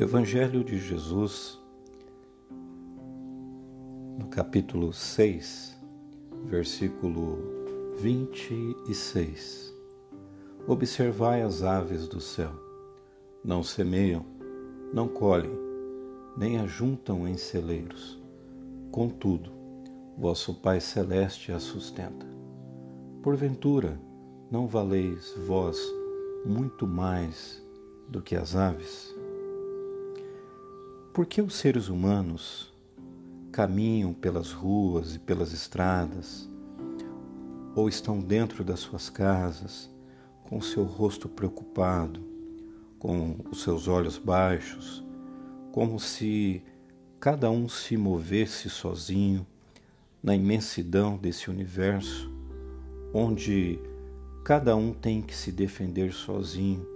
Evangelho de Jesus, no capítulo 6, versículo 26. Observai as aves do céu, não semeiam, não colhem, nem ajuntam em celeiros. Contudo, vosso Pai Celeste as sustenta. Porventura, não valeis vós muito mais do que as aves? Por que os seres humanos caminham pelas ruas e pelas estradas, ou estão dentro das suas casas, com o seu rosto preocupado, com os seus olhos baixos, como se cada um se movesse sozinho na imensidão desse universo, onde cada um tem que se defender sozinho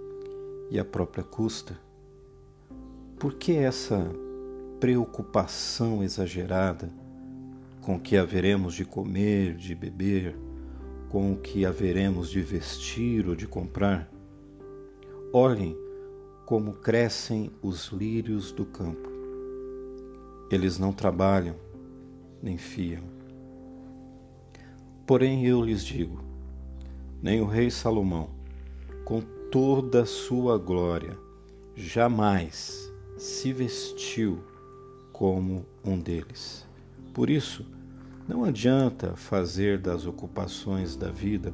e à própria custa? Por que essa preocupação exagerada com o que haveremos de comer, de beber, com o que haveremos de vestir ou de comprar? Olhem como crescem os lírios do campo. Eles não trabalham nem fiam. Porém eu lhes digo: nem o rei Salomão, com toda a sua glória, jamais se vestiu como um deles. Por isso, não adianta fazer das ocupações da vida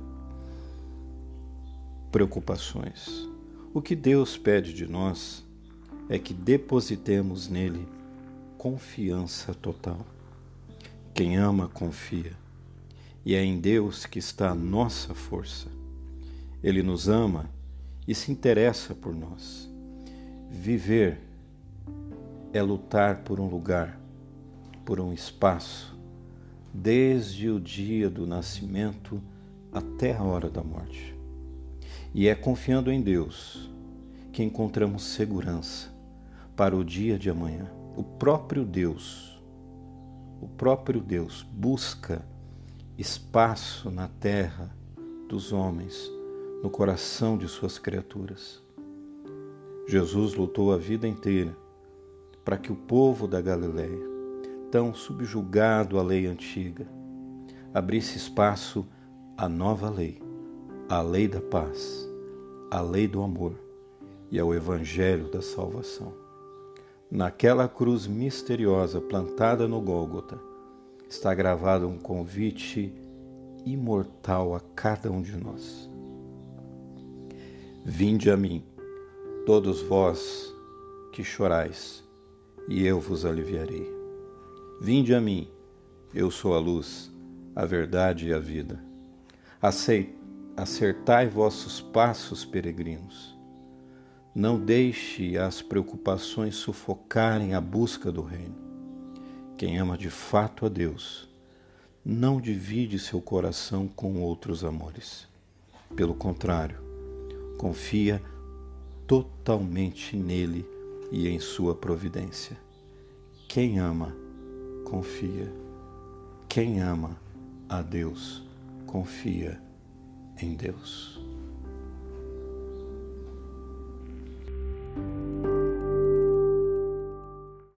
preocupações. O que Deus pede de nós é que depositemos nele confiança total. Quem ama, confia. E é em Deus que está a nossa força. Ele nos ama e se interessa por nós. Viver é lutar por um lugar, por um espaço, desde o dia do nascimento até a hora da morte. E é confiando em Deus que encontramos segurança para o dia de amanhã. O próprio Deus, o próprio Deus busca espaço na terra dos homens, no coração de suas criaturas. Jesus lutou a vida inteira para que o povo da Galiléia, tão subjugado à lei antiga, abrisse espaço à nova lei, à lei da paz, à lei do amor e ao evangelho da salvação. Naquela cruz misteriosa plantada no Gólgota, está gravado um convite imortal a cada um de nós. Vinde a mim, todos vós que chorais e eu vos aliviarei. Vinde a mim, eu sou a luz, a verdade e a vida. Acertai vossos passos, peregrinos. Não deixe as preocupações sufocarem a busca do reino. Quem ama de fato a Deus, não divide seu coração com outros amores. Pelo contrário, confia totalmente nele e em sua providência. Quem ama, confia. Quem ama a Deus, confia em Deus.